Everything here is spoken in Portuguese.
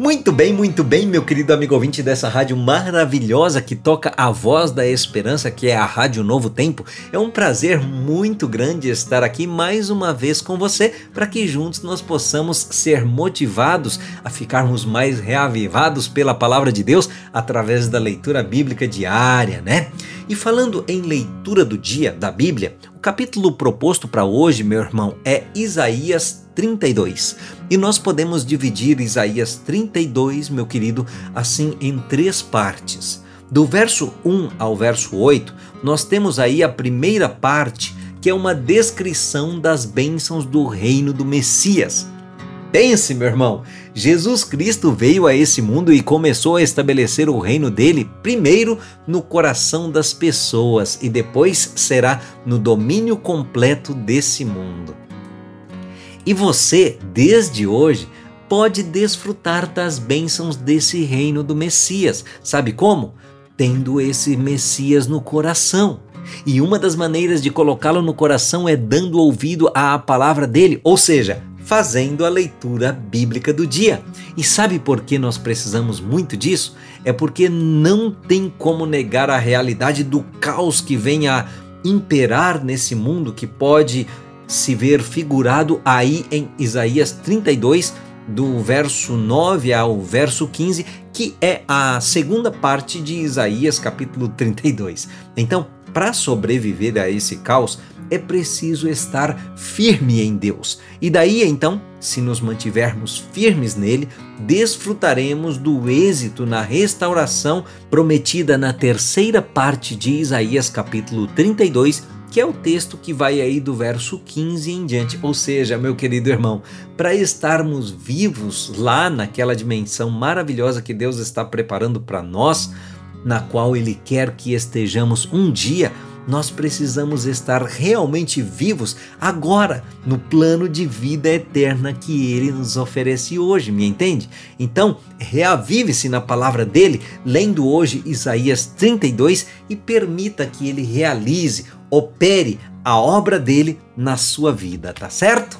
Muito bem, muito bem, meu querido amigo ouvinte dessa rádio maravilhosa que toca a voz da esperança, que é a Rádio Novo Tempo. É um prazer muito grande estar aqui mais uma vez com você para que juntos nós possamos ser motivados a ficarmos mais reavivados pela palavra de Deus através da leitura bíblica diária, né? E falando em leitura do dia da Bíblia, o capítulo proposto para hoje, meu irmão, é Isaías 32. E nós podemos dividir Isaías 32, meu querido, assim em três partes. Do verso 1 ao verso 8, nós temos aí a primeira parte, que é uma descrição das bênçãos do reino do Messias. Pense, meu irmão, Jesus Cristo veio a esse mundo e começou a estabelecer o reino dele primeiro no coração das pessoas e depois será no domínio completo desse mundo. E você, desde hoje, pode desfrutar das bênçãos desse reino do Messias. Sabe como? Tendo esse Messias no coração. E uma das maneiras de colocá-lo no coração é dando ouvido à palavra dele, ou seja, fazendo a leitura bíblica do dia. E sabe por que nós precisamos muito disso? É porque não tem como negar a realidade do caos que vem a imperar nesse mundo que pode se ver figurado aí em Isaías 32, do verso 9 ao verso 15, que é a segunda parte de Isaías capítulo 32. Então, para sobreviver a esse caos, é preciso estar firme em Deus. E daí então, se nos mantivermos firmes nele, desfrutaremos do êxito na restauração prometida na terceira parte de Isaías capítulo 32, que é o texto que vai aí do verso 15 em diante. Ou seja, meu querido irmão, para estarmos vivos lá naquela dimensão maravilhosa que Deus está preparando para nós, na qual Ele quer que estejamos um dia, nós precisamos estar realmente vivos agora, no plano de vida eterna que ele nos oferece hoje, me entende? Então, reavive-se na palavra dele, lendo hoje Isaías 32 e permita que ele realize, opere a obra dele na sua vida, tá certo?